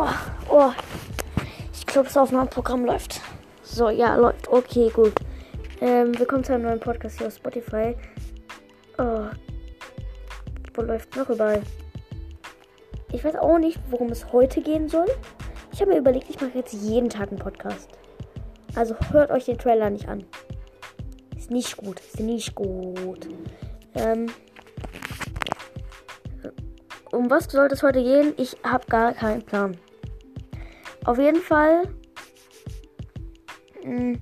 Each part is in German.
Oh, oh. Ich glaube, das Aufnahmeprogramm läuft. So, ja, läuft. Okay, gut. Ähm, willkommen zu einem neuen Podcast hier auf Spotify. Oh. Wo läuft noch überall? Ich weiß auch nicht, worum es heute gehen soll. Ich habe mir überlegt, ich mache jetzt jeden Tag einen Podcast. Also hört euch den Trailer nicht an. Ist nicht gut. Ist nicht gut. Ähm, um was soll es heute gehen? Ich habe gar keinen Plan. Auf jeden Fall. Hm,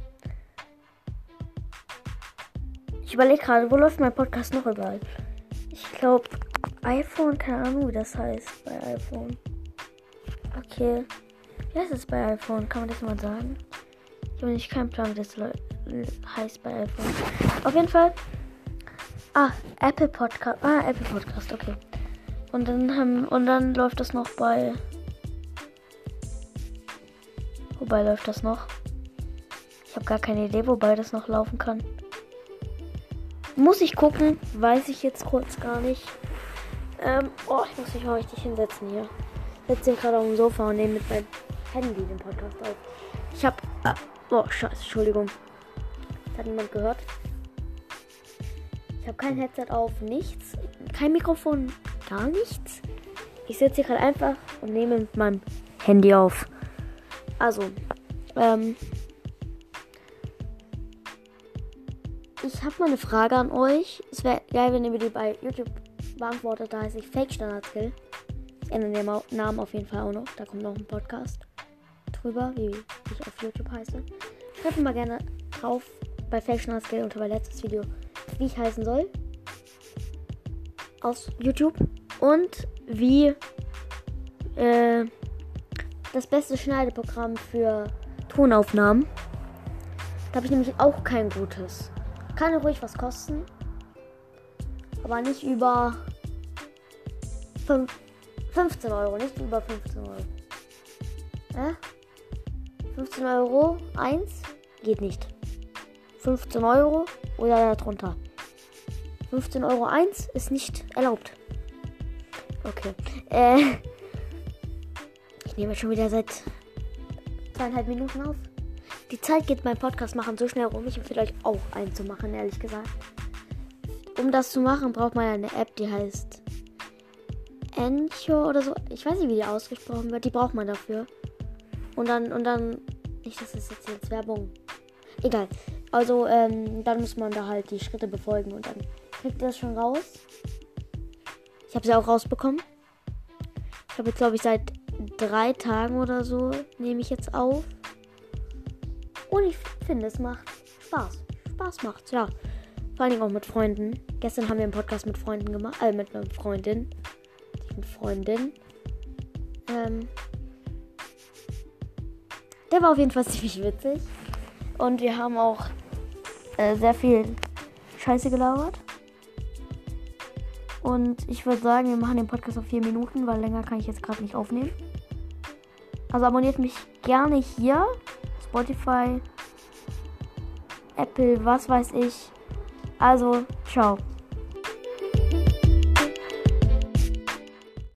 ich überlege gerade, wo läuft mein Podcast noch überall? Ich glaube, iPhone, keine Ahnung, wie das heißt bei iPhone. Okay. Wie heißt es bei iPhone? Kann man das mal sagen? Ich habe nicht keinen Plan, wie das heißt bei iPhone. Auf jeden Fall. Ah, Apple Podcast. Ah, Apple Podcast, okay. Und dann haben, und dann läuft das noch bei. Wobei läuft das noch? Ich habe gar keine Idee, wobei das noch laufen kann. Muss ich gucken, weiß ich jetzt kurz gar nicht. Ähm, oh, ich muss mich mal richtig hinsetzen hier. Ich sitze gerade auf dem Sofa und nehme mit meinem Handy den Podcast auf. Ich habe. Ah, oh, scheiße, Entschuldigung. Das hat niemand gehört. Ich habe kein Headset auf, nichts. Kein Mikrofon, gar nichts. Ich sitze hier gerade einfach und nehme mit meinem Handy auf. Also, ähm. Ich habe mal eine Frage an euch. Es wäre geil, wenn ihr mir die bei YouTube beantwortet. Da heiße ich Fake Standard Skill. Ich ändere den Namen auf jeden Fall auch noch. Da kommt noch ein Podcast drüber, wie ich auf YouTube heiße. Schreibt mal gerne drauf bei Fake Standard Skill unter mein letztes Video, wie ich heißen soll. Aus YouTube und wie äh, das beste Schneideprogramm für Tonaufnahmen. Da habe ich nämlich auch kein gutes. Kann ruhig was kosten. Aber nicht über 5, 15 Euro. Nicht über 15 Euro. Äh? 15 Euro 1 geht nicht. 15 Euro oder darunter. 15 Euro 1 ist nicht erlaubt. Okay. Äh, ich nehme schon wieder seit zweieinhalb Minuten auf. Die Zeit geht beim Podcast machen so schnell rum. Ich empfehle euch auch einzumachen, ehrlich gesagt. Um das zu machen, braucht man eine App, die heißt Anchor oder so. Ich weiß nicht, wie die ausgesprochen wird. Die braucht man dafür. Und dann, und dann. Nicht, das jetzt, jetzt Werbung. Egal. Also, ähm, dann muss man da halt die Schritte befolgen und dann kriegt ihr das schon raus. Ich habe sie auch rausbekommen. Ich habe jetzt, glaube ich, seit drei Tagen oder so nehme ich jetzt auf. Und ich finde, es macht Spaß. Spaß macht's, ja. Vor allen Dingen auch mit Freunden. Gestern haben wir einen Podcast mit Freunden gemacht. Äh, mit einer Freundin. Mit Freundin. Ähm. Der war auf jeden Fall ziemlich witzig. Und wir haben auch äh, sehr viel Scheiße gelabert. Und ich würde sagen, wir machen den Podcast auf vier Minuten, weil länger kann ich jetzt gerade nicht aufnehmen. Also abonniert mich gerne hier. Spotify, Apple, was weiß ich. Also, ciao.